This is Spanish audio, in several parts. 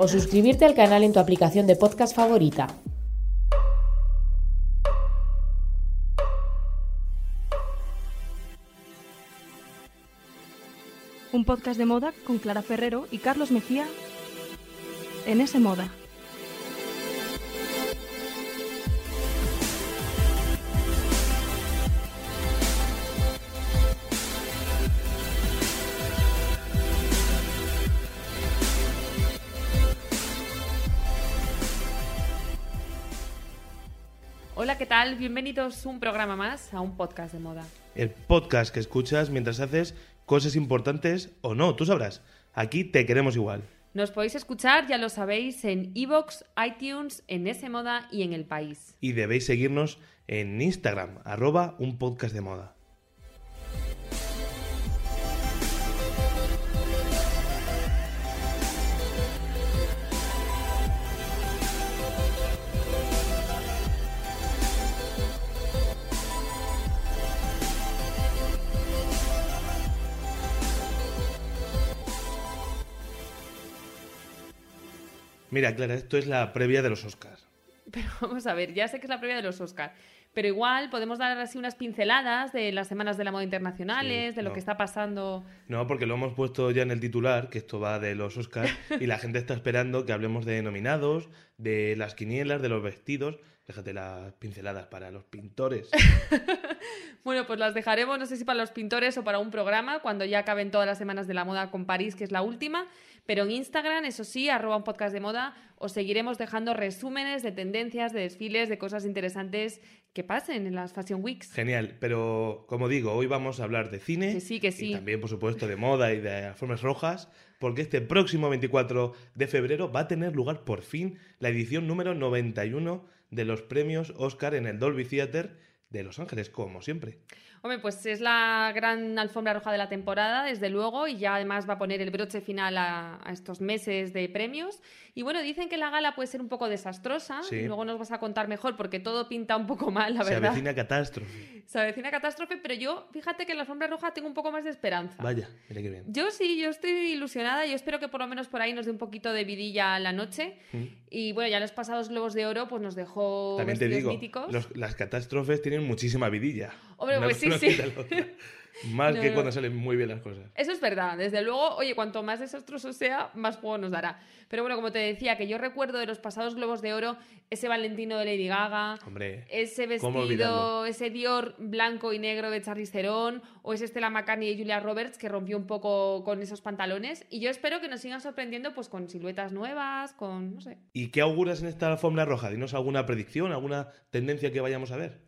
O suscribirte al canal en tu aplicación de podcast favorita. Un podcast de moda con Clara Ferrero y Carlos Mejía en ese moda. Hola, ¿qué tal? Bienvenidos un programa más a un podcast de moda. El podcast que escuchas mientras haces cosas importantes o no, tú sabrás. Aquí te queremos igual. Nos podéis escuchar, ya lo sabéis, en Evox, iTunes, en S Moda y en El País. Y debéis seguirnos en Instagram, arroba un podcast de moda. Mira, Clara, esto es la previa de los Oscars. Pero vamos a ver, ya sé que es la previa de los Oscar, pero igual podemos dar así unas pinceladas de las semanas de la moda internacionales, Sí, de lo no. que está pasando. No, porque lo hemos puesto ya en el titular, que esto va de los Oscars, y la gente está esperando que hablemos de nominados, de las quinielas, de los vestidos. Déjate las pinceladas para los pintores. Bueno, pues las dejaremos, no sé si para los pintores o para un programa, cuando ya acaben todas las semanas de la moda con París, que es la última. Pero en Instagram, eso sí, arroba un podcast de moda, os seguiremos dejando resúmenes de tendencias, de desfiles, de cosas interesantes que pasen en las Fashion Weeks. Genial, pero como digo, hoy vamos a hablar de cine. Que sí, que sí. Y también, por supuesto, de moda y de alfombras rojas, porque este próximo 24 de febrero va a tener lugar por fin la edición número 91 de los premios Oscar en el Dolby Theater de Los Ángeles, como siempre. Hombre, pues es la gran alfombra roja de la temporada, desde luego, y ya además va a poner el broche final a, a estos meses de premios. Y bueno, dicen que la gala puede ser un poco desastrosa, Sí. luego nos vas a contar mejor porque todo pinta un poco mal, la Se verdad. avecina catástrofe. Se avecina catástrofe, pero yo, fíjate que en la alfombra roja tengo un poco más de esperanza. Vaya, mira qué bien. Yo sí, yo estoy ilusionada. Yo espero que por lo menos por ahí nos dé un poquito de vidilla a la noche. Mm. Y bueno, ya los pasados Globos de Oro pues nos dejó También te digo, los- las catástrofes tienen muchísima vidilla. Hombre, Una pues sí, sí. Más No, que no. cuando salen muy bien las cosas. Eso es verdad, desde luego, oye, cuanto más desastroso sea, más juego nos dará. Pero bueno, como te decía, que yo recuerdo de los pasados Globos de Oro ese Valentino de Lady Gaga, Hombre, ese ¿cómo vestido, ese Dior blanco y negro de Charlize Theron, o ese Stella McCartney y Julia Roberts que rompió un poco con esos pantalones. Y yo espero que nos sigan sorprendiendo pues con siluetas nuevas, con, no sé. ¿Y qué auguras en esta alfombra roja? Dinos alguna predicción, alguna tendencia que vayamos a ver.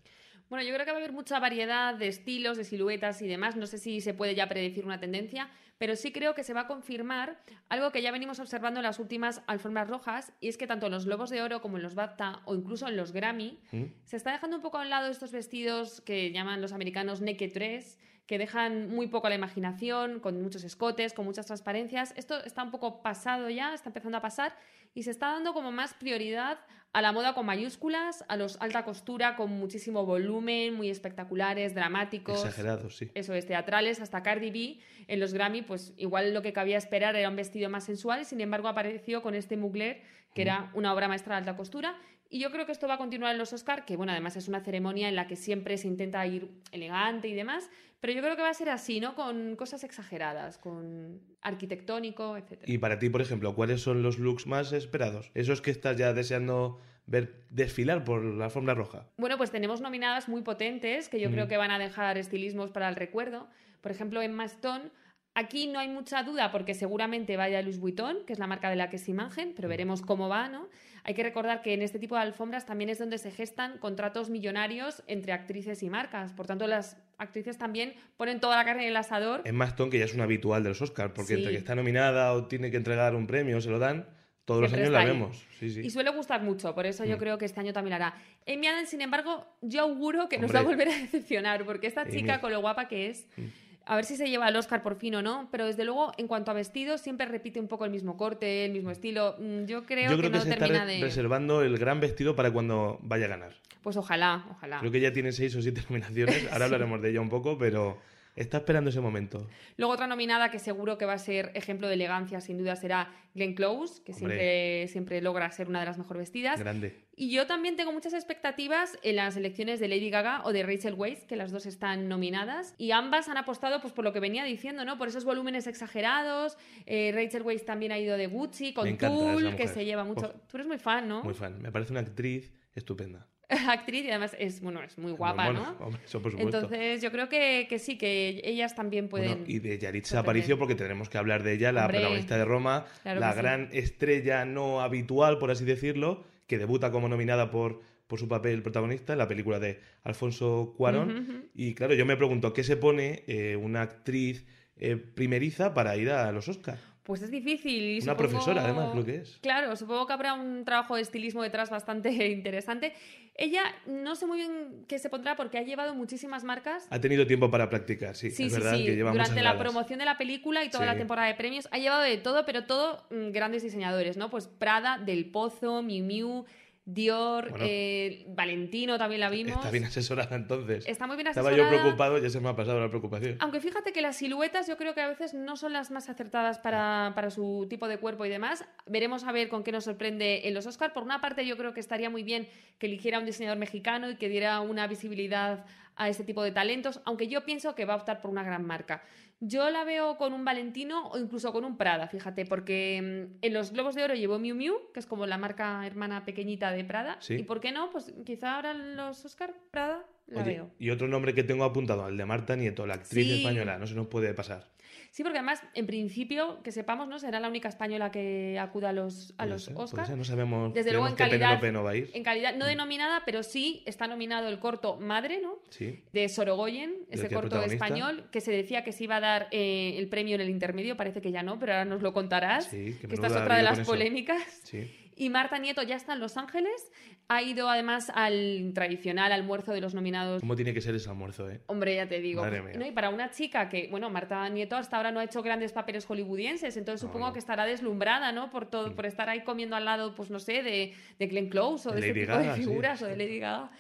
Bueno, yo creo que va a haber mucha variedad de estilos, de siluetas y demás. No sé si se puede ya predecir una tendencia, pero sí creo que se va a confirmar algo que ya venimos observando en las últimas alfombras rojas, y es que tanto en los Globos de Oro como en los BAFTA o incluso en los Grammy, ¿Mm? se está dejando un poco a un lado estos vestidos que llaman los americanos naked dress, que dejan muy poco a la imaginación, con muchos escotes, con muchas transparencias. Esto está un poco pasado ya, está empezando a pasar y se está dando como más prioridad a la moda con mayúsculas, a los alta costura con muchísimo volumen, muy espectaculares, dramáticos. Exagerados, sí. Eso es, teatrales, hasta Cardi B en los Grammy, pues igual lo que cabía esperar era un vestido más sensual, sin embargo apareció con este Mugler, que era una obra maestra de alta costura. Y yo creo que esto va a continuar en los Oscar, que bueno, además es una ceremonia en la que siempre se intenta ir elegante y demás, pero yo creo que va a ser así, ¿no? Con cosas exageradas, con arquitectónico, etc. Y para ti, por ejemplo, ¿cuáles son los looks más esperados? Esos que estás ya deseando ver desfilar por la alfombra roja. Bueno, pues tenemos nominadas muy potentes que yo Mm. creo que van a dejar estilismos para el recuerdo. Por ejemplo, en Maston, aquí no hay mucha duda porque seguramente vaya Louis Vuitton, que es la marca de la que es imagen, pero veremos cómo va, ¿no? Hay que recordar que en este tipo de alfombras también es donde se gestan contratos millonarios entre actrices y marcas. Por tanto, las actrices también ponen toda la carne en el asador. Emma Stone, que ya es una habitual de los Oscars, porque Sí. entre que está nominada o tiene que entregar un premio se lo dan, todos los años la vemos. Sí, sí. Y suele gustar mucho, por eso yo Mm. creo que este año también la hará. Amy Adams, sin embargo, yo auguro que nos va a volver a decepcionar, porque esta Amy. chica, con lo guapa que es, Mm. A ver si se lleva el Oscar por fin o no, pero desde luego, en cuanto a vestidos, siempre repite un poco el mismo corte, el mismo estilo. Mm, Yo creo, Yo creo que, que, no se está termina re- de... reservando el gran vestido para cuando vaya a ganar. Pues ojalá, ojalá. Creo que ya tiene seis o siete nominaciones. Ahora Sí. hablaremos de ella un poco, pero está esperando ese momento. Luego otra nominada que seguro que va a ser ejemplo de elegancia, sin duda, será Glenn Close, que siempre, siempre logra ser una de las mejor vestidas. Grande. Y yo también tengo muchas expectativas en las elecciones de Lady Gaga o de Rachel Weisz, que las dos están nominadas. Y ambas han apostado pues, por lo que venía diciendo, ¿no? Por esos volúmenes exagerados. Eh, Rachel Weisz también ha ido de Gucci, con esa que se lleva mucho. Uf. Tú eres muy fan, ¿no? Muy fan. Me parece una actriz estupenda. Actriz y además es, bueno, es muy guapa, ¿no? Hombre, eso por supuesto. Entonces yo creo que, que sí, que ellas también pueden... Bueno, y de Yaritza. Aparicio, porque tenemos que hablar de ella, la Hombre, protagonista de Roma, claro la sí. gran estrella no habitual, por así decirlo, que debuta como nominada por, por su papel protagonista en la película de Alfonso Cuarón. Y claro, yo me pregunto, ¿qué se pone eh, una actriz eh, primeriza para ir a los Oscars? Pues es difícil. y Una supongo- profesora, además, creo que es. Claro, supongo que habrá un trabajo de estilismo detrás bastante interesante. Ella no sé muy bien qué se pondrá porque ha llevado muchísimas marcas. Ha tenido tiempo para practicar, sí, Sí, es sí, verdad sí. que lleva Durante la galas. promoción de la película y toda la temporada de premios ha llevado de todo, pero todo mm, grandes diseñadores, ¿no? Pues Prada, Del Pozo, Miu Miu, Dior, Bueno. eh, Valentino también la vimos. Está bien asesorada entonces. Está muy bien Estaba yo asesorada. preocupado, ya se me ha pasado la preocupación. Aunque fíjate que las siluetas yo creo que a veces no son las más acertadas para, para su tipo de cuerpo y demás. Veremos a ver con qué nos sorprende en los Oscar. Por una parte yo creo que estaría muy bien que eligiera un diseñador mexicano y que diera una visibilidad a este tipo de talentos, aunque yo pienso que va a optar por una gran marca. Yo la veo con un Valentino o incluso con un Prada, fíjate, porque mm, en los Globos de Oro llevó Miu Miu, que es como la marca hermana pequeñita de Prada. Sí. Y por qué no, pues quizá ahora los Oscar Prada la Oye, veo. y otro nombre que tengo apuntado, el de Marta Nieto, la actriz Sí. española, no se nos puede pasar. Sí, porque además, en principio, que sepamos, ¿no? Será la única española que acuda a los, a los ser, Oscars. no sabemos, Desde luego, en que calidad, Penélope no va a ir. en calidad no denominada, pero sí está nominado el corto Madre, ¿no? Sí. De Sorogoyen, ese corto español, que se decía que se iba a dar eh, el premio en el intermedio, parece que ya no, pero ahora nos lo contarás. Sí, que que esta es otra de las polémicas. Sí. Y Marta Nieto ya está en Los Ángeles, ha ido además al tradicional almuerzo de los nominados ¿Cómo tiene que ser ese almuerzo, eh? Hombre, ya te digo. Madre mía. ¿no? Y para una chica que, bueno, Marta Nieto hasta ahora no ha hecho grandes papeles hollywoodienses, entonces No, supongo no. Mm. que estará deslumbrada, ¿no? Por todo, por estar ahí comiendo al lado, pues no sé, de, de Glenn Close o De de, Lady tipo Gaga, de sí, figuras o de. Lady Gaga.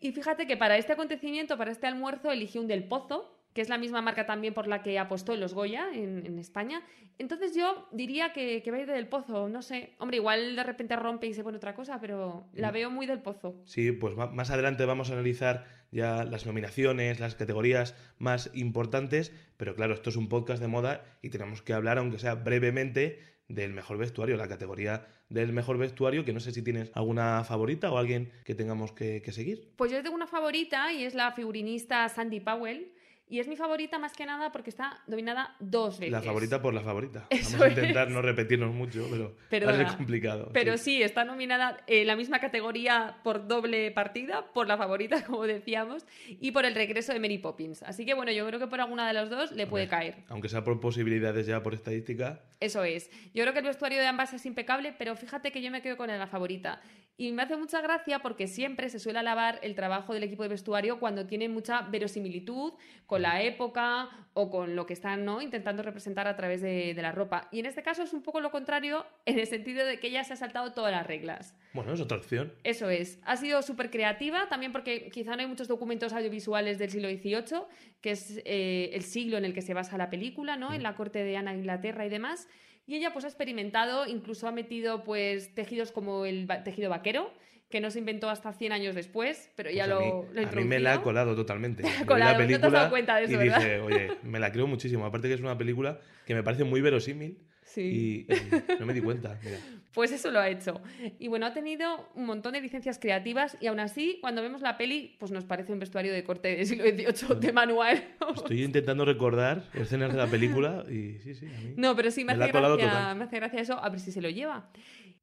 Y fíjate que para este acontecimiento, para este almuerzo, eligió un Del Pozo, que es la misma marca también por la que apostó en los Goya en, en España. Entonces yo diría que, que va a ir de Del Pozo, no sé. Hombre, igual de repente rompe y se pone otra cosa, pero Mm. la veo muy Del Pozo. Sí, pues más adelante vamos a analizar ya las nominaciones, las categorías más importantes, pero claro, esto es un podcast de moda y tenemos que hablar, aunque sea brevemente, del mejor vestuario, la categoría del mejor vestuario, que no sé si tienes alguna favorita o alguien que tengamos que, que seguir. Pues yo tengo una favorita y es la figurinista Sandy Powell. Y es mi favorita más que nada porque está dominada dos veces. La favorita por la favorita. Eso Vamos a intentar es. no repetirnos mucho, pero va a Perdona. ser complicado. Pero sí. sí, está nominada en la misma categoría por doble partida, por la favorita, como decíamos, y por el regreso de Mary Poppins. Así que bueno, yo creo que por alguna de las dos le puede Hombre, caer. Aunque sea por posibilidades ya por estadística. Eso es. Yo creo que el vestuario de ambas es impecable, pero fíjate que yo me quedo con la favorita. Y me hace mucha gracia porque siempre se suele alabar el trabajo del equipo de vestuario cuando tiene mucha verosimilitud con la época o con lo que están ¿no? intentando representar a través de, de la ropa. Y en este caso es un poco lo contrario en el sentido de que ella se ha saltado todas las reglas. Bueno, es otra opción. Eso es. Ha sido súper creativa, también porque quizá no hay muchos documentos audiovisuales del siglo XVIII, que es eh, el siglo en el que se basa la película, ¿no? En la corte de Ana de Inglaterra y demás. Y ella pues ha experimentado, incluso ha metido pues tejidos como el tejido vaquero, que no se inventó hasta 100 años después, pero ya Pues a lo, mí, lo a mí me la ha colado totalmente. ha colado, la no te has película dado cuenta de eso, y ¿verdad? dije, oye, me la creo muchísimo. Aparte que es una película que me parece muy verosímil Sí. y, y no me di cuenta. Mira. Pues eso lo ha hecho. Y bueno, ha tenido un montón de licencias creativas y aún así, cuando vemos la peli, pues nos parece un vestuario de corte del siglo XVIII de manual. Estoy intentando recordar escenas de la película y sí, sí, a mí. No, pero sí me, Me hace gracia, me hace gracia eso, a ver si se lo lleva.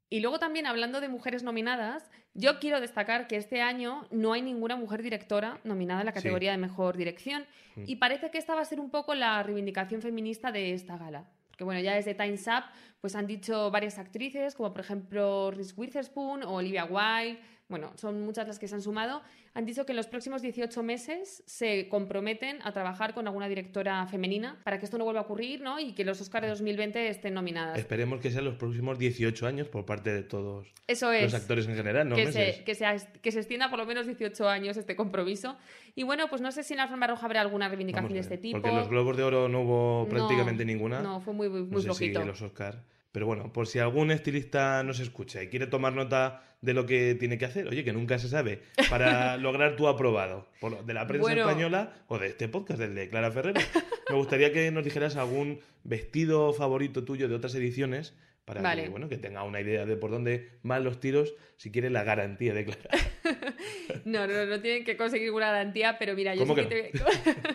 Y luego también hablando de mujeres nominadas, yo quiero destacar que este año no hay ninguna mujer directora nominada en la Sí. categoría de mejor dirección Mm. y parece que esta va a ser un poco la reivindicación feminista de esta gala. Porque bueno, ya desde Time's Up pues han dicho varias actrices, como por ejemplo Reese Witherspoon o Olivia Wilde, bueno, son muchas las que se han sumado, han dicho que en los próximos 18 meses se comprometen a trabajar con alguna directora femenina para que esto no vuelva a ocurrir, ¿no? Y que los Oscars de 2020 estén nominadas. Esperemos que sean los próximos 18 años por parte de todos Eso es. los actores en general, no que, meses. se, que, se, que se extienda por lo menos 18 años este compromiso. Y bueno, pues no sé si en la alfombra roja habrá alguna reivindicación de este tipo. Porque en los Globos de Oro no hubo No, prácticamente ninguna. No, fue muy, muy, No muy sé flojito. si en los Oscar. Pero bueno, por si algún estilista nos escucha y quiere tomar nota de lo que tiene que hacer, oye, que nunca se sabe, para lograr tu aprobado por de la prensa Bueno. española o de este podcast, del de Clara Ferrero. Me gustaría que nos dijeras algún vestido favorito tuyo de otras ediciones para Vale. que, bueno, que tenga una idea de por dónde van los tiros si quiere la garantía de Clara. No, no, no tienen que conseguir una garantía, pero mira, yo ¿Cómo sí que que te-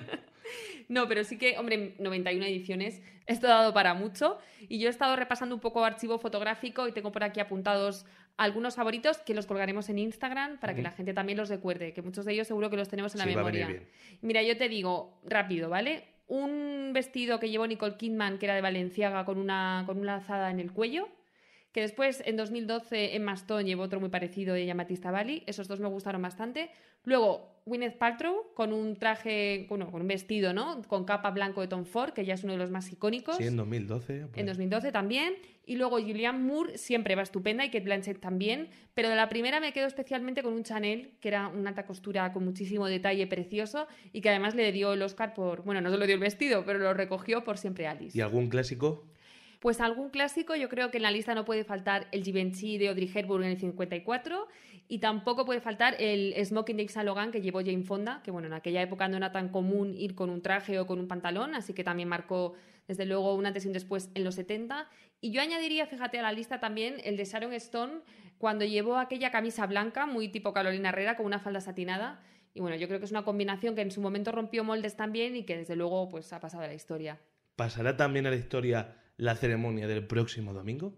No, pero sí que, hombre, 91 ediciones, esto ha dado para mucho. Y yo he estado repasando un poco archivo fotográfico y tengo por aquí apuntados algunos favoritos que los colgaremos en Instagram para que la gente también los recuerde, que muchos de ellos seguro que los tenemos en la Sí, memoria. Mira, yo te digo rápido, ¿vale? Un vestido que llevó Nicole Kidman, que era de Valenciaga, con una, con una lazada en el cuello. Que después, en 2012, Emma Stone llevó otro muy parecido de Yamatista Bali. Esos dos me gustaron bastante. Luego, Gwyneth Paltrow con un traje, bueno, con un vestido, ¿no? Con capa blanco de Tom Ford, que ya es uno de los más icónicos. Sí, en 2012. pues. En 2012 también. Y luego Julianne Moore siempre va estupenda y Kate Blanchett también. Pero de la primera me quedo especialmente con un Chanel, que era una alta costura con muchísimo detalle precioso y que además le dio el Oscar por. Bueno, no solo dio el vestido, pero lo recogió por siempre Alice. ¿Y algún clásico? Pues algún clásico, yo creo que en la lista no puede faltar el Givenchy de Audrey Hepburn en el 54 y tampoco puede faltar el Smoking de que llevó Jane Fonda, que bueno, en aquella época no era tan común ir con un traje o con un pantalón, así que también marcó desde luego un antes y un después en los 70. Y yo añadiría, fíjate, a la lista también el de Sharon Stone cuando llevó aquella camisa blanca, muy tipo Carolina Herrera, con una falda satinada. Y bueno, yo creo que es una combinación que en su momento rompió moldes también y que desde luego pues ha pasado a la historia. ¿Pasará también a la historia la ceremonia del próximo domingo?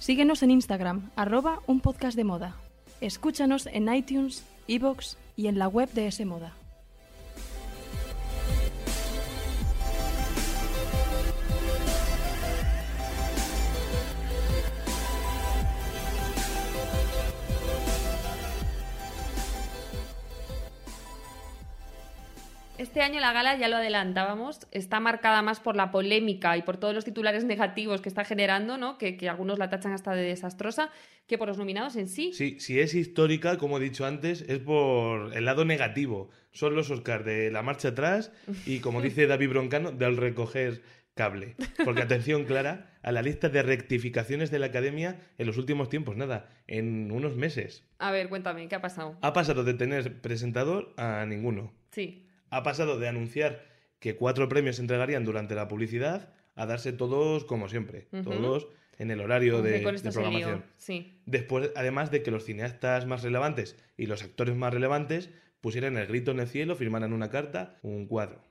Síguenos en Instagram, arroba un podcast de moda. Escúchanos en iTunes, iVoox y en la web de ese moda. Este año la gala, ya lo adelantábamos, está marcada más por la polémica y por todos los titulares negativos que está generando, ¿no? que, que algunos la tachan hasta de desastrosa, que por los nominados en sí. Sí, si es histórica, como he dicho antes, es por el lado negativo. Son los Oscars de la marcha atrás y, como dice David Broncano, del recoger cable. Porque, atención, Clara, a la lista de rectificaciones de la academia en los últimos tiempos, nada, en unos meses. A ver, cuéntame, ¿qué ha pasado? Ha pasado de tener presentador a ninguno. Sí. Ha pasado de anunciar que cuatro premios se entregarían durante la publicidad a darse todos como siempre, todos en el horario de, programación. Sí. Después, además de que los cineastas más relevantes y los actores más relevantes pusieran el grito en el cielo, firmaran una carta, un cuadro.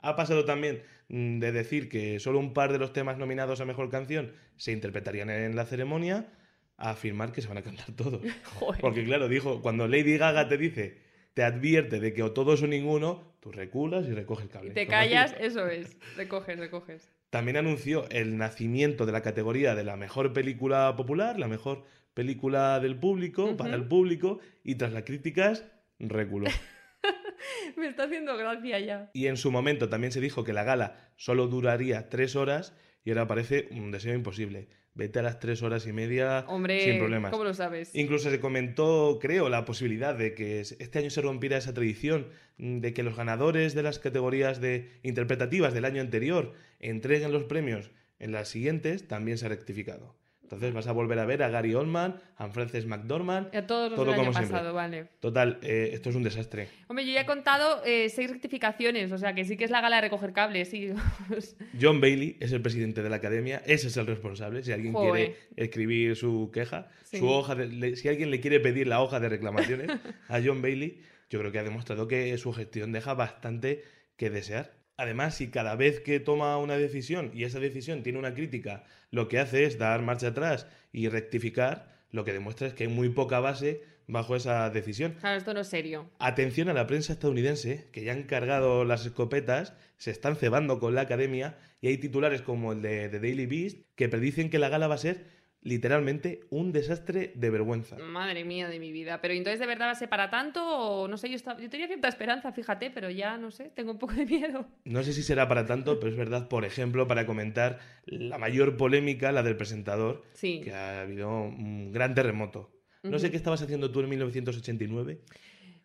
Ha pasado también mm, de decir que solo un par de los temas nominados a mejor canción se interpretarían en la ceremonia a afirmar que se van a cantar todos. Porque claro, dijo, cuando Lady Gaga te dice, te advierte de que o todos o ninguno, tú reculas y recoges el cable. Y te callas, eso es. Recoges, recoges. También anunció el nacimiento de la categoría de la mejor película popular, la mejor película del público, para el público, y tras las críticas, reculó. Me está haciendo gracia ya. Y en su momento también se dijo que la gala solo duraría tres horas y ahora parece un deseo imposible. Vete a las tres horas y media Hombre, sin problemas. ¿cómo lo sabes? Incluso se comentó, creo, la posibilidad de que este año se rompiera esa tradición mm, de que los ganadores de las categorías de interpretativas del año anterior entreguen los premios en las siguientes, también se ha rectificado. Entonces vas a volver a ver a Gary Oldman, a Frances McDormand, A todos los todo del año como siempre. pasado, vale. Total, eh, esto es un desastre. Hombre, yo ya he contado eh, seis rectificaciones, o sea que sí que es la gala de recoger cables, sí. John Bailey es el presidente de la academia, ese es el responsable. Si alguien Joder. quiere escribir su queja, Sí. su hoja de- le- si alguien le quiere pedir la hoja de reclamaciones a John Bailey, yo creo que ha demostrado que su gestión deja bastante que desear. Además, si cada vez que toma una decisión y esa decisión tiene una crítica, lo que hace es dar marcha atrás y rectificar, lo que demuestra es que hay muy poca base bajo esa decisión. Claro, esto no es serio. Atención a la prensa estadounidense, que ya han cargado las escopetas, se están cebando con la academia y hay titulares como el de The Daily Beast que predicen que la gala va a ser literalmente un desastre de vergüenza. Madre mía de mi vida. Pero entonces, ¿de verdad va a ser para tanto? O no sé, yo, estaba- yo tenía cierta esperanza, fíjate, pero ya no sé, tengo un poco de miedo. No sé si será para tanto, pero es verdad, por ejemplo, para comentar la mayor polémica, la del presentador, Sí. que ha habido un gran terremoto. No sé Ujú. qué estabas haciendo tú en 1989.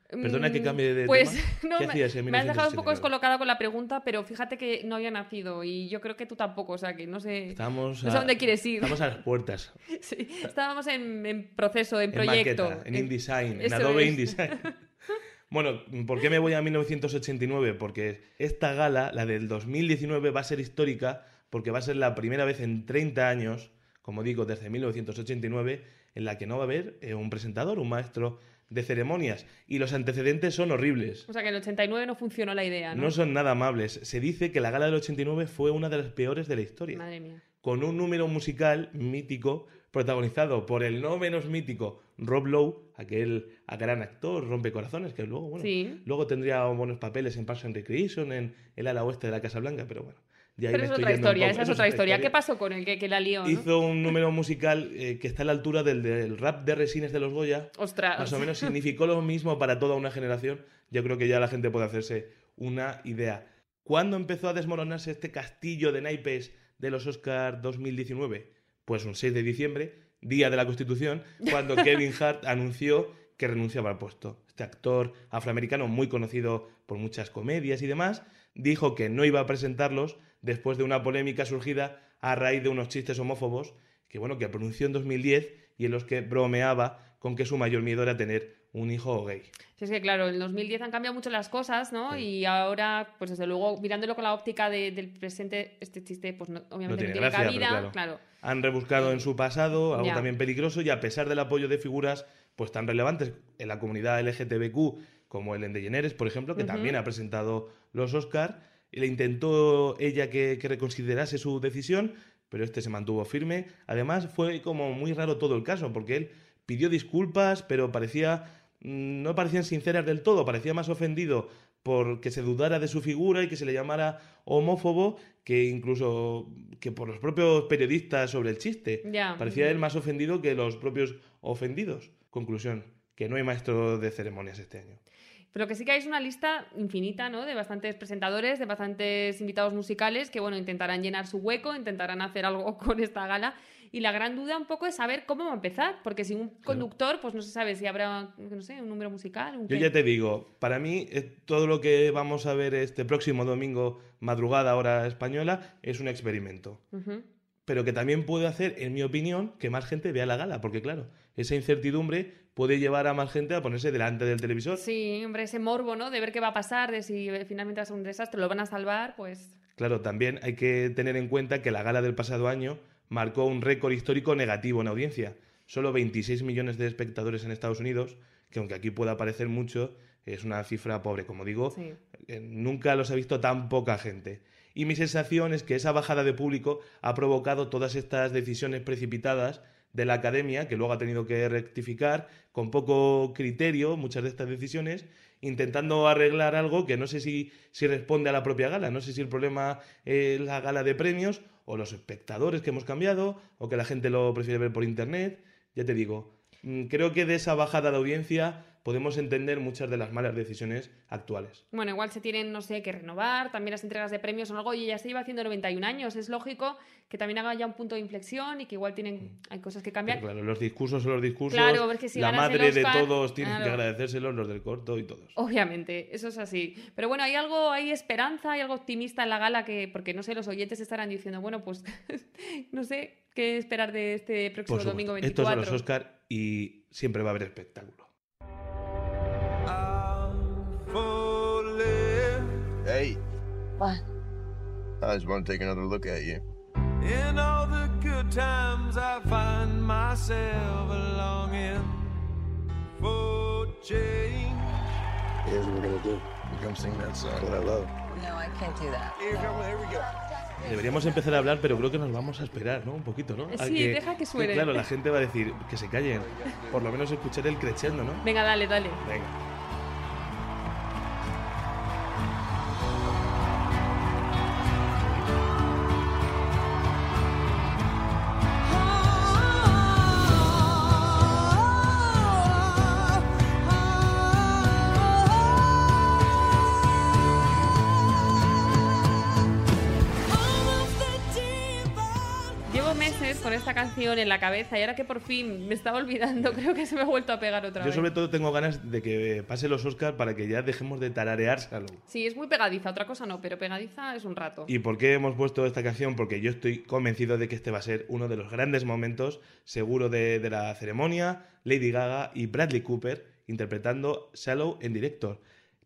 Perdona que Mm, cambie de pues, tema. no, ¿Qué me, hacías en me has dejado un poco 1989? descolocada con la pregunta, pero fíjate que no había nacido y yo creo que tú tampoco, o sea que no sé, Estamos no sé a dónde quieres ir. Estamos a las puertas. Sí, estábamos en, en proceso, en En proyecto. maqueta, en InDesign, en Adobe es. InDesign. Bueno, ¿por qué me voy a 1989? Porque esta gala, la del 2019, va a ser histórica porque va a ser la primera vez en 30 años, como digo, desde 1989, en la que no va a haber eh, un presentador, un maestro de ceremonias. Y los antecedentes son horribles. O sea que en el 89 no funcionó la idea, ¿no? No son nada amables. Se dice que la gala del 89 fue una de las peores de la historia Madre mía. con un número musical mítico protagonizado por el no menos mítico Rob Lowe, aquel gran actor, rompecorazones, que luego, bueno, Sí. luego tendría buenos papeles en Parks and Recreation, en el ala oeste de la Casa Blanca, pero bueno. Ahí Pero me es estoy otra historia, esa es otra historia. ¿Qué pasó con el que, que la lió? no? Hizo un número musical eh, que está a la altura del, del rap de Resines de los Goya. Ostras. Más o menos significó lo mismo para toda una generación. Yo creo que ya la gente puede hacerse una idea. ¿Cuándo empezó a desmoronarse este castillo de naipes de los Oscars 2019? Pues un 6 de diciembre, día de la Constitución, cuando Kevin Hart anunció que renunciaba al puesto. Este actor afroamericano muy conocido por muchas comedias y demás, dijo que no iba a presentarlos después de una polémica surgida a raíz de unos chistes homófobos que bueno, que pronunció en 2010 y en los que bromeaba con que su mayor miedo era tener un hijo gay. Sí, es que claro, en el 2010 han cambiado mucho las cosas, ¿no? Y ahora, pues desde luego, mirándolo con la óptica de- del presente, este chiste, pues no- obviamente no tiene tiene, gracia, pero cabida. claro. Han rebuscado en su pasado algo Ya. también peligroso y a pesar del apoyo de figuras pues tan relevantes en la comunidad LGTBQ como el DeGeneres, por ejemplo, que también ha presentado los Oscar, le intentó ella que, que reconsiderase su decisión, pero este se mantuvo firme. Además, fue como muy raro todo el caso, porque él pidió disculpas, pero parecía mm, no parecían sinceras del todo, parecía más ofendido por que se dudara de su figura y que se le llamara homófobo que incluso que por los propios periodistas sobre el chiste. Parecía él más ofendido que los propios ofendidos. Conclusión, que no hay maestro de ceremonias este año. Pero que sí que hay una lista infinita, ¿no? De bastantes presentadores, de bastantes invitados musicales que, bueno, intentarán llenar su hueco, intentarán hacer algo con esta gala. Y la gran duda un poco es saber cómo va a empezar, porque sin un conductor, pues no se sabe si habrá, no sé, un número musical. Un Yo qué. ya te digo, para mí eh, todo lo que vamos a ver este próximo domingo, madrugada hora española, es un experimento. Pero que también puede hacer, en mi opinión, que más gente vea la gala, porque claro, esa incertidumbre puede llevar a más gente a ponerse delante del televisor. Sí, hombre, ese morbo, ¿no? De ver qué va a pasar, de si eh, finalmente va a ser un desastre, lo van a salvar, pues... Claro, también hay que tener en cuenta que la gala del pasado año marcó un récord histórico negativo en audiencia. Solo 26 millones de espectadores en Estados Unidos, que aunque aquí pueda parecer mucho, es una cifra pobre. Como digo, Sí. eh, nunca los ha visto tan poca gente. Y mi sensación es que esa bajada de público ha provocado todas estas decisiones precipitadas de la academia, que luego ha tenido que rectificar con poco criterio muchas de estas decisiones, intentando arreglar algo que no sé si, si responde a la propia gala. No sé si el problema es la gala de premios o los espectadores que hemos cambiado o que la gente lo prefiere ver por internet. Ya te digo, mm, creo que de esa bajada de audiencia podemos entender muchas de las malas decisiones actuales. Bueno, igual se tienen, no sé, que renovar, también las entregas de premios o algo, y ya se lleva haciendo 91 años. Es lógico que también haga ya un punto de inflexión y que igual tienen, hay cosas que cambiar. Pero claro, los discursos son los discursos. Claro, es que si la madre de todos tienen que agradecérselos, los del corto y todos. Obviamente, eso es así. Pero bueno, hay algo, hay esperanza, hay algo optimista en la gala que, porque no sé, los oyentes estarán diciendo, bueno, pues no sé qué esperar de este próximo domingo Estos 24. son los Oscar y siempre va a haber espectáculo. Hey, What? I just want to take another look at you. In all the good times, I find myself longing for change. Here's what we're gonna do. You come sing that song that I love. No, I can't do that. Here, come, here we go. Deberíamos empezar a hablar, pero creo que nos vamos a esperar, ¿no? Un poquito, ¿no? A Sí, deja que suene. Claro, la gente va a decir que se callen. Por lo menos escuchar el crescendo, ¿no? Venga, dale, dale. Venga. En la cabeza y ahora que por fin me estaba olvidando, creo que se me ha vuelto a pegar otra Yo vez. sobre todo tengo ganas de que pase los Oscar para que ya dejemos de tararear Shallow. Sí, es muy pegadiza, otra cosa no, pero pegadiza es un rato. ¿Y por qué hemos puesto esta canción? Porque yo estoy convencido de que este va a ser uno de los grandes momentos, seguro, de, de la ceremonia. Lady Gaga y Bradley Cooper interpretando Shallow en directo.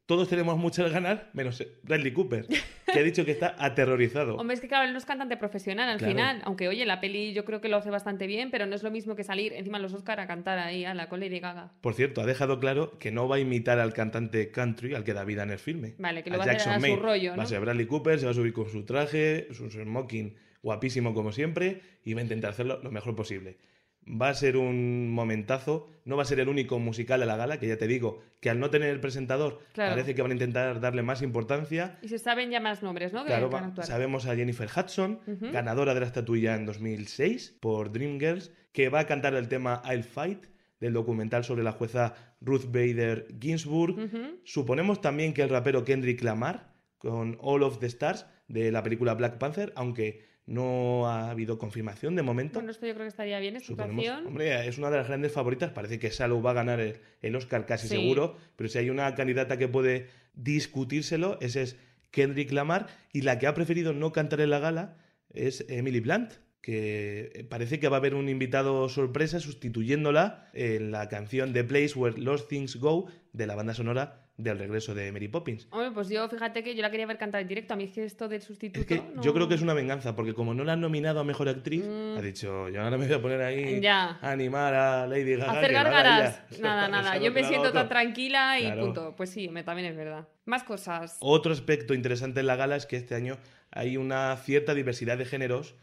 Todos tenemos muchas ganas, menos Bradley Cooper, que ha dicho que está aterrorizado. Hombre, es que claro, él no es cantante profesional al Claro. final, aunque oye, la peli yo creo que lo hace bastante bien, pero no es lo mismo que salir encima de los Oscar a cantar ahí a la con Lady Gaga. Por cierto, ha dejado claro que no va a imitar al cantante country al que da vida en el filme. Vale, que lo a va a hacer a su rollo, Va ¿no? a ser Bradley Cooper, se va a subir con su traje, su smoking guapísimo como siempre, y va a intentar hacerlo lo mejor posible. Va a ser un momentazo, no va a ser el único musical de la gala, que ya te digo, que al no tener el presentador, Claro. parece que van a intentar darle más importancia. Y se saben ya más nombres, ¿no? Que, Claro, van a sabemos a Jennifer Hudson, ganadora de la estatuilla en 2006 por Dreamgirls, que va a cantar el tema I'll Fight del documental sobre la jueza Ruth Bader Ginsburg. Suponemos también que el rapero Kendrick Lamar con All of the Stars de la película Black Panther, aunque no ha habido confirmación de momento. Bueno, esto yo creo que estaría bien, canción. hombre, es una de las grandes favoritas. Parece que Salo va a ganar el, el Oscar casi Sí. seguro. Pero si hay una candidata que puede discutírselo, ese es Kendrick Lamar. Y la que ha preferido no cantar en la gala es Emily Blunt, que parece que va a haber un invitado sorpresa sustituyéndola en la canción The Place Where Lost Things Go de la banda sonora del regreso de Mary Poppins. Hombre, pues yo fíjate que yo la quería ver cantar en directo. A mí es que esto del sustituto. Es que no- yo creo que es una venganza, porque como no la han nominado a mejor actriz, Mm. ha dicho, yo ahora me voy a poner ahí Ya. a animar a Lady Gaga. Hacer que nada. Nada, Yo me siento tan tranquila y Claro. punto. Pues sí, me, también es verdad. Más cosas. Otro aspecto interesante en la gala es que este año hay una cierta diversidad de géneros,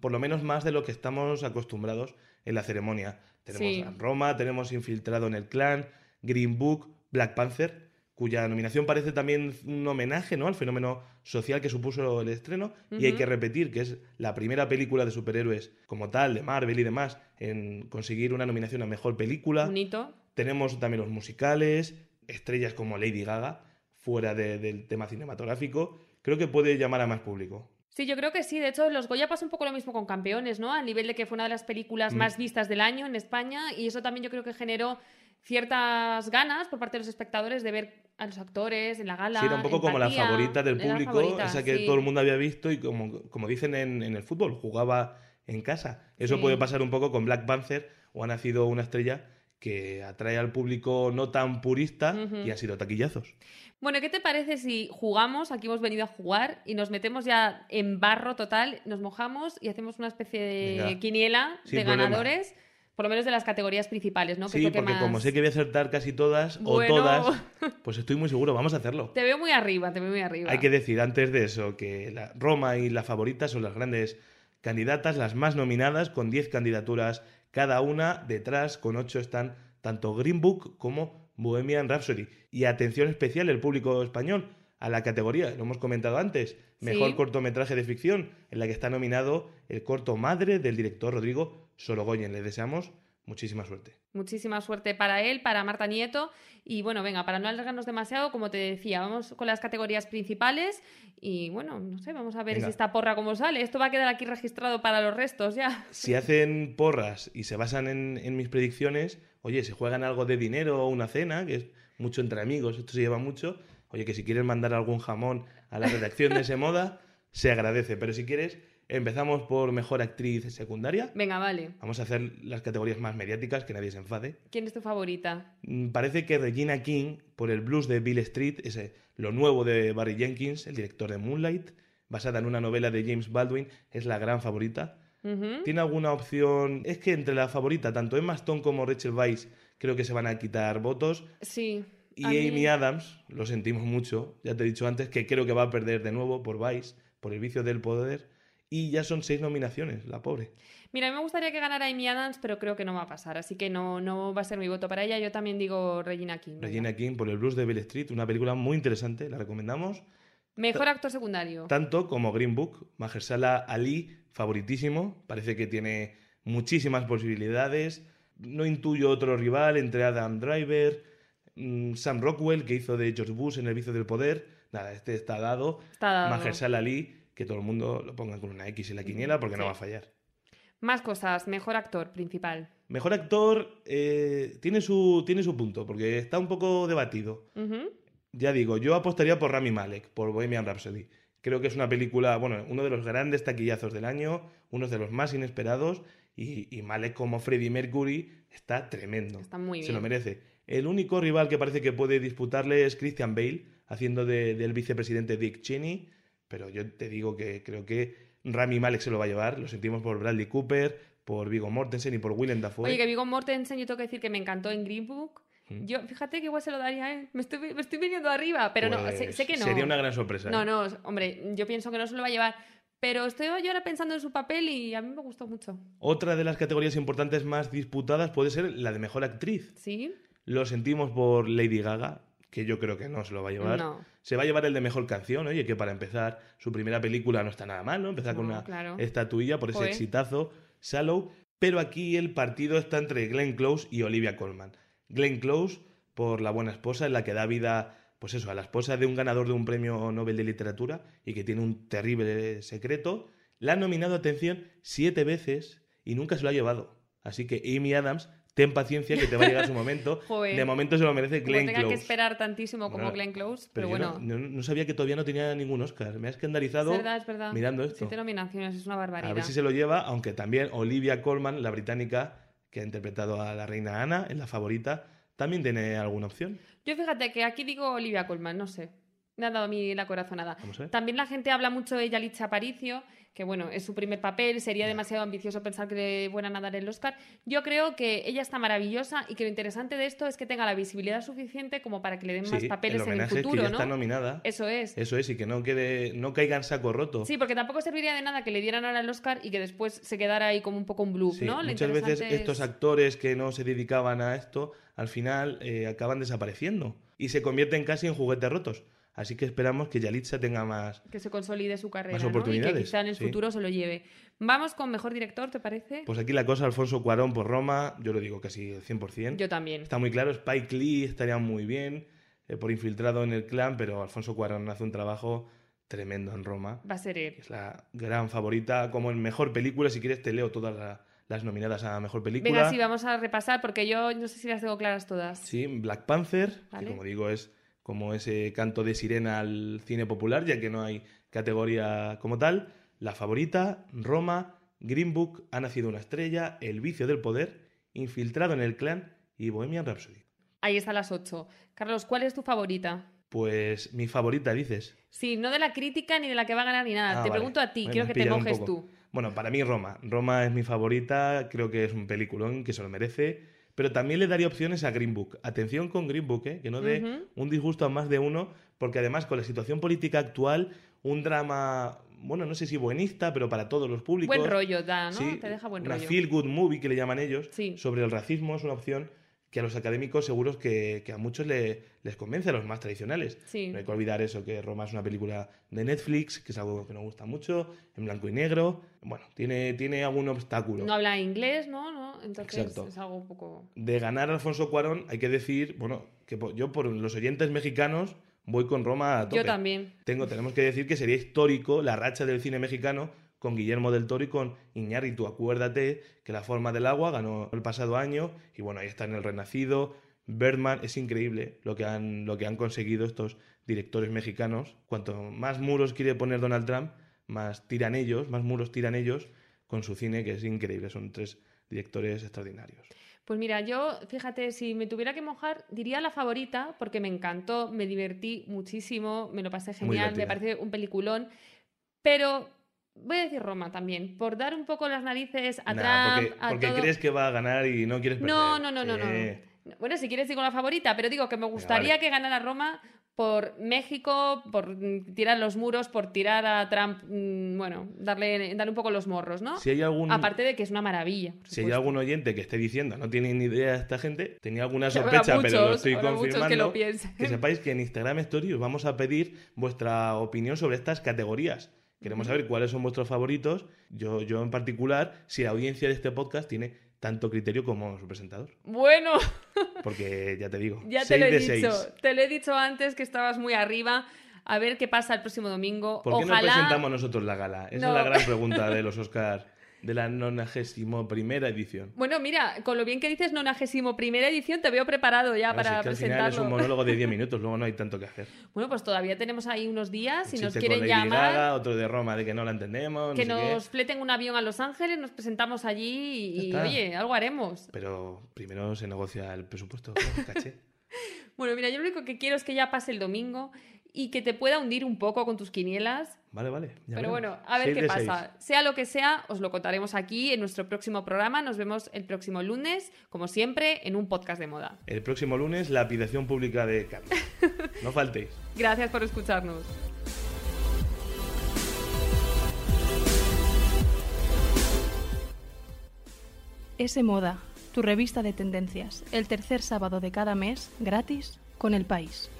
por lo menos más de lo que estamos acostumbrados en la ceremonia. Tenemos Sí. a Roma, tenemos Infiltrado en el Clan, Green Book, Black Panther, cuya nominación parece también un homenaje ¿no? al fenómeno social que supuso el estreno. Y hay que repetir que es la primera película de superhéroes como tal, de Marvel y demás, en conseguir una nominación a mejor película. Un hito. Tenemos también los musicales, estrellas como Lady Gaga, fuera de- del tema cinematográfico. Creo que puede llamar a más público. Sí, yo creo que sí. De hecho, los Goya pasa un poco lo mismo con Campeones, ¿no? A nivel de que fue una de las películas Mm. más vistas del año en España y eso también yo creo que generó ciertas ganas por parte de los espectadores de ver a los actores en la gala. Sí, era un poco como la favorita del público, favorita, esa que sí. todo el mundo había visto y como, como dicen en, en el fútbol, jugaba en casa. Eso Sí. puede pasar un poco con Black Panther o ha nacido una estrella que atrae al público no tan purista y ha sido taquillazos. Bueno, ¿qué te parece si jugamos? Aquí hemos venido a jugar y nos metemos ya en barro total, nos mojamos y hacemos una especie de Venga. quiniela Sin de problema. ganadores, por lo menos de las categorías principales, ¿no? Que es sí, lo que porque más- como sé que voy a acertar casi todas Bueno. o todas, pues estoy muy seguro, vamos a hacerlo. Te veo muy arriba, te veo muy arriba. Hay que decir antes de eso que la Roma y la favorita son las grandes candidatas, las más nominadas, con 10 candidaturas cada una. Detrás, con 8, están tanto Green Book como Bohemian Rhapsody. Y atención especial el público español a la categoría, lo hemos comentado antes, mejor Sí. cortometraje de ficción, en la que está nominado el corto Madre del director Rodrigo Sorogoyen. Le deseamos muchísima suerte. Muchísima suerte para él, para Marta Nieto. Y bueno, venga, para no alargarnos demasiado, como te decía, vamos con las categorías principales. Y bueno, no sé, vamos a ver Venga. si esta porra cómo sale. Esto va a quedar aquí registrado para los restos ya. Si hacen porras y se basan en, en mis predicciones, oye, si juegan algo de dinero o una cena, que es mucho entre amigos, esto se lleva mucho, oye, que si quieres mandar algún jamón a la redacción de ese moda, se agradece. Pero si quieres, empezamos por mejor actriz secundaria. Venga, vale. Vamos a hacer las categorías más mediáticas, que nadie se enfade. ¿Quién es tu favorita? Mm, Parece que Regina King, por el blues de Bill Street, ese, lo nuevo de Barry Jenkins, el director de Moonlight, basada en una novela de James Baldwin, es la gran favorita. ¿Tiene alguna opción? Es que entre la favorita, tanto Emma Stone como Rachel Weisz, creo que se van a quitar votos. Sí. Y mí- Amy Adams, lo sentimos mucho, ya te he dicho antes, que creo que va a perder de nuevo por Vice, por el vicio del poder. Y ya son seis nominaciones, la pobre. Mira, a mí me gustaría que ganara Amy Adams, pero creo que no va a pasar. Así que no, no va a ser mi voto para ella. Yo también digo Regina King. Regina King por el blues de Bill Street, una película muy interesante, la recomendamos. Mejor actor secundario. Tanto como Green Book, Mahershala Ali, favoritísimo, parece que tiene muchísimas posibilidades. No intuyo otro rival entre Adam Driver, mm, Sam Rockwell, que hizo de George Bush en El vicio del poder. Nada, este está dado. Está dado. Mahershala Ali, que todo el mundo lo ponga con una X en la quiniela porque no va a fallar. Más cosas. Mejor actor principal. Mejor actor eh, tiene, su, tiene su punto, porque está un poco debatido. Ya digo, yo apostaría por Rami Malek, por Bohemian Rhapsody. Creo que es una película, bueno, uno de los grandes taquillazos del año, uno de los más inesperados, y, y Malek como Freddie Mercury está tremendo. Está muy Se lo bien. merece. El único rival que parece que puede disputarle es Christian Bale, haciendo de- del vicepresidente Dick Cheney, pero yo te digo que creo que Rami Malek se lo va a llevar, lo sentimos por Bradley Cooper, por Viggo Mortensen y por Willem Dafoe. Oye, que Viggo Mortensen, yo tengo que decir que me encantó en Green Book. Mm. Yo, fíjate que igual se lo daría él. Me estoy, me estoy viniendo arriba, pero no, sé, Pues sé que no. Sería una gran sorpresa. No, ¿eh? no, hombre, yo pienso que no se lo va a llevar. Pero estoy yo ahora pensando en su papel y a mí me gustó mucho. Otra de las categorías importantes más disputadas puede ser la de mejor actriz. ¿Sí? Lo sentimos por Lady Gaga, que yo creo que no se lo va a llevar. No. Se va a llevar el de mejor canción, oye, que para empezar su primera película no está nada mal, ¿no? Empezar con una claro. estatuilla por ese Joder. exitazo, Shallow. Pero aquí el partido está entre Glenn Close y Olivia Colman. Glenn Close por La buena esposa, en la que da vida, pues eso, a la esposa de un ganador de un premio Nobel de Literatura y que tiene un terrible secreto. La han nominado, atención, siete veces y nunca se lo ha llevado. Así que Amy Adams, ten paciencia que te va a llegar su momento. Joder. De momento se lo merece Glenn tenga Close. que esperar tantísimo como Glenn Close, pero, bueno. no, no- no sabía que todavía no tenía ningún Oscar. Me ha escandalizado es verdad, es verdad. mirando esto. Siete nominaciones, es una barbaridad. A ver si se lo lleva, aunque también Olivia Colman, la británica, que ha interpretado a la reina Ana en La Favorita, también tiene alguna opción. Yo fíjate que aquí digo Olivia Colman, no sé. Me ha dado a mí la corazonada. También la gente habla mucho de Yalitza Aparicio, que bueno, es su primer papel, sería demasiado ambicioso pensar que le fueran a dar el Oscar. Yo creo que ella está maravillosa y que lo interesante de esto es que tenga la visibilidad suficiente como para que le den más papeles el en el es que futuro, ya ¿no? está nominada. Eso es. Eso es, y que no quede, no caiga en saco roto. Sí, porque tampoco serviría de nada que le dieran ahora el Oscar y que después se quedara ahí como un poco un bluff, Sí, ¿no? Lo muchas veces interesante estos es- actores que no se dedicaban a esto, al final eh, acaban desapareciendo y se convierten casi en juguetes rotos. Así que esperamos que Yalitza tenga más, que se consolide su carrera, Más ¿no? Y que oportunidades, quizá en el sí. futuro se lo lleve. Vamos con mejor director, ¿te parece? Pues aquí la cosa, Alfonso Cuarón por Roma, yo lo digo casi el 100%. Yo también. Está muy claro, Spike Lee estaría muy bien eh, por infiltrado en el clan, pero Alfonso Cuarón hace un trabajo tremendo en Roma. Va a ser él. Es la gran favorita, como en mejor película, si quieres te leo todas la- las nominadas a mejor película. Venga, sí, vamos a repasar porque yo no sé si las tengo claras todas. Sí, Black Panther, Vale. que como digo es como ese canto de sirena al cine popular, ya que no hay categoría como tal. La favorita, Roma, Green Book, Ha nacido una estrella, El vicio del poder, Infiltrado en el clan y Bohemian Rhapsody. Ahí están las ocho. Carlos, ¿cuál es tu favorita? Pues mi favorita, dices. Sí, no de la crítica ni de la que va a ganar ni nada. Ah, te vale. pregunto a ti, Bueno, quiero que te mojes tú. Bueno, para mí Roma. Roma es mi favorita, creo que es un peliculón que se lo merece, pero también le daría opciones a Green Book. Atención con Green Book, ¿eh? que no dé un disgusto a más de uno, porque además con la situación política actual, un drama, bueno, no sé si buenista, pero para todos los públicos. Buen rollo da, ¿no? Sí, te deja buen una rollo. feel good movie que le llaman ellos, Sí. sobre el racismo, es una opción que a los académicos seguros que, que a muchos le- les convence, a los más tradicionales. Sí. No hay que olvidar eso, que Roma es una película de Netflix, que es algo que nos gusta mucho, en blanco y negro. Bueno, tiene, tiene algún obstáculo. No habla inglés, ¿no? ¿no? Entonces Exacto. es algo un poco... De ganar a Alfonso Cuarón, hay que decir, bueno, que yo por los oyentes mexicanos voy con Roma a tope. Yo también. Tengo, tenemos que decir que sería histórico la racha del cine mexicano con Guillermo del Toro y con Iñárritu. Acuérdate que La forma del agua ganó el pasado año y bueno, ahí está en El Renacido. Birdman, es increíble lo que han, lo que han conseguido estos directores mexicanos. Cuanto más muros quiere poner Donald Trump, más tiran ellos, más muros tiran ellos con su cine, que es increíble. Son tres directores extraordinarios. Pues mira, yo, fíjate, si me tuviera que mojar, diría la favorita, porque me encantó, me divertí muchísimo, me lo pasé genial, me parece un peliculón, pero voy a decir Roma también, por dar un poco las narices a Nah, Trump, porque a porque todo. crees que va a ganar y no quieres perder. No, no, no, no, no. Bueno, si quieres digo la favorita, pero digo que me gustaría vale. que ganara Roma por México, por mm, tirar los muros, por tirar a Trump, mm, bueno, darle, darle un poco los morros, ¿no? Si hay algún- Aparte de que es una maravilla. Si hay algún oyente que esté diciendo no tiene ni idea esta gente, tenía alguna sospecha, pero lo estoy muchos que confirmando. lo que sepáis que en Instagram Story os vamos a pedir vuestra opinión sobre estas categorías. Queremos saber cuáles son vuestros favoritos. Yo, yo en particular, si la audiencia de este podcast tiene tanto criterio como su presentador. Bueno, Porque ya te digo, ya te lo he de dicho. seis. Te lo he dicho antes que estabas muy arriba. A ver qué pasa el próximo domingo. ¿Por qué no presentamos nosotros la gala? Esa No. es la gran pregunta de los Oscars de la 91 primera edición. Bueno, mira, con lo bien que dices, 91 primera edición, te veo preparado ya Claro, si para es que al final presentarlo. es un monólogo de 10 minutos, luego no hay tanto que hacer. Bueno, pues todavía tenemos ahí unos días. Si nos quieren con llamar, Gaga, otro de Roma de que no la entendemos, que no sé qué. nos fleten un avión a Los Ángeles, nos presentamos allí y, está. oye, algo haremos. Pero primero se negocia el presupuesto, caché. Bueno, mira, yo lo único que quiero es que ya pase el domingo y que te pueda hundir un poco con tus quinielas. Vale, vale. ya Pero veremos. bueno, a ver Seis qué pasa. Sea lo que sea, os lo contaremos aquí en nuestro próximo programa. Nos vemos el próximo lunes, como siempre, en un podcast de moda. El próximo lunes, la lapidación pública de Carlos. No faltéis. Gracias por escucharnos. S Moda, tu revista de tendencias, el tercer sábado de cada mes, gratis, con el país.